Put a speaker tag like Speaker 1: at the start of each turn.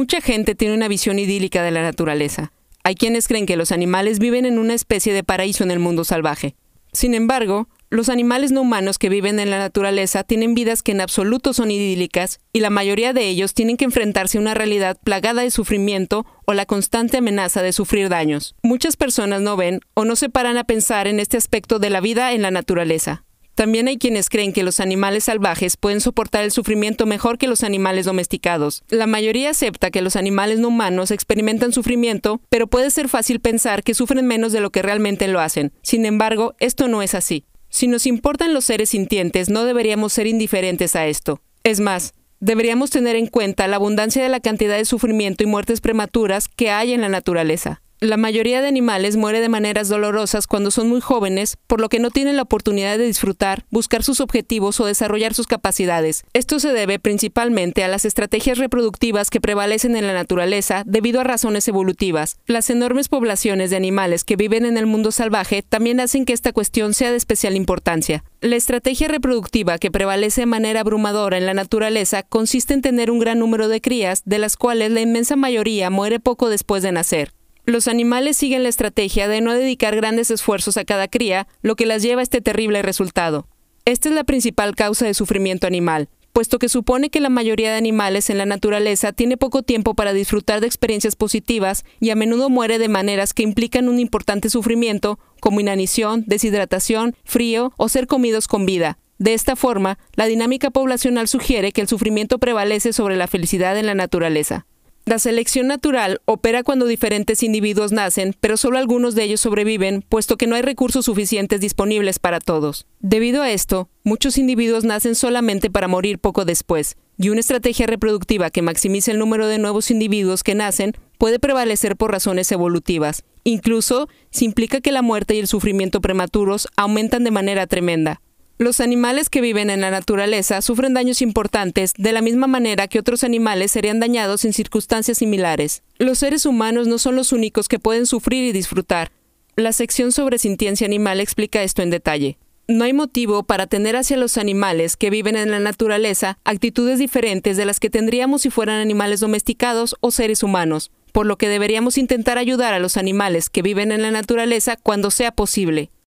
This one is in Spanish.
Speaker 1: Mucha gente tiene una visión idílica de la naturaleza. Hay quienes creen que los animales viven en una especie de paraíso en el mundo salvaje. Sin embargo, los animales no humanos que viven en la naturaleza tienen vidas que en absoluto son idílicas y la mayoría de ellos tienen que enfrentarse a una realidad plagada de sufrimiento o la constante amenaza de sufrir daños. Muchas personas no ven o no se paran a pensar en este aspecto de la vida en la naturaleza. También hay quienes creen que los animales salvajes pueden soportar el sufrimiento mejor que los animales domesticados. La mayoría acepta que los animales no humanos experimentan sufrimiento, pero puede ser fácil pensar que sufren menos de lo que realmente lo hacen. Sin embargo, esto no es así. Si nos importan los seres sintientes, no deberíamos ser indiferentes a esto. Es más, deberíamos tener en cuenta la abundancia de la cantidad de sufrimiento y muertes prematuras que hay en la naturaleza. La mayoría de animales muere de maneras dolorosas cuando son muy jóvenes, por lo que no tienen la oportunidad de disfrutar, buscar sus objetivos o desarrollar sus capacidades. Esto se debe principalmente a las estrategias reproductivas que prevalecen en la naturaleza debido a razones evolutivas. Las enormes poblaciones de animales que viven en el mundo salvaje también hacen que esta cuestión sea de especial importancia. La estrategia reproductiva que prevalece de manera abrumadora en la naturaleza consiste en tener un gran número de crías, de las cuales la inmensa mayoría muere poco después de nacer. Los animales siguen la estrategia de no dedicar grandes esfuerzos a cada cría, lo que las lleva a este terrible resultado. Esta es la principal causa de sufrimiento animal, puesto que supone que la mayoría de animales en la naturaleza tiene poco tiempo para disfrutar de experiencias positivas y a menudo muere de maneras que implican un importante sufrimiento, como inanición, deshidratación, frío o ser comidos con vida. De esta forma, la dinámica poblacional sugiere que el sufrimiento prevalece sobre la felicidad en la naturaleza. La selección natural opera cuando diferentes individuos nacen, pero solo algunos de ellos sobreviven, puesto que no hay recursos suficientes disponibles para todos. Debido a esto, muchos individuos nacen solamente para morir poco después, y una estrategia reproductiva que maximice el número de nuevos individuos que nacen puede prevalecer por razones evolutivas, incluso si implica que la muerte y el sufrimiento prematuros aumentan de manera tremenda. Los animales que viven en la naturaleza sufren daños importantes de la misma manera que otros animales serían dañados en circunstancias similares. Los seres humanos no son los únicos que pueden sufrir y disfrutar. La sección sobre sintiencia animal explica esto en detalle. No hay motivo para tener hacia los animales que viven en la naturaleza actitudes diferentes de las que tendríamos si fueran animales domesticados o seres humanos, por lo que deberíamos intentar ayudar a los animales que viven en la naturaleza cuando sea posible.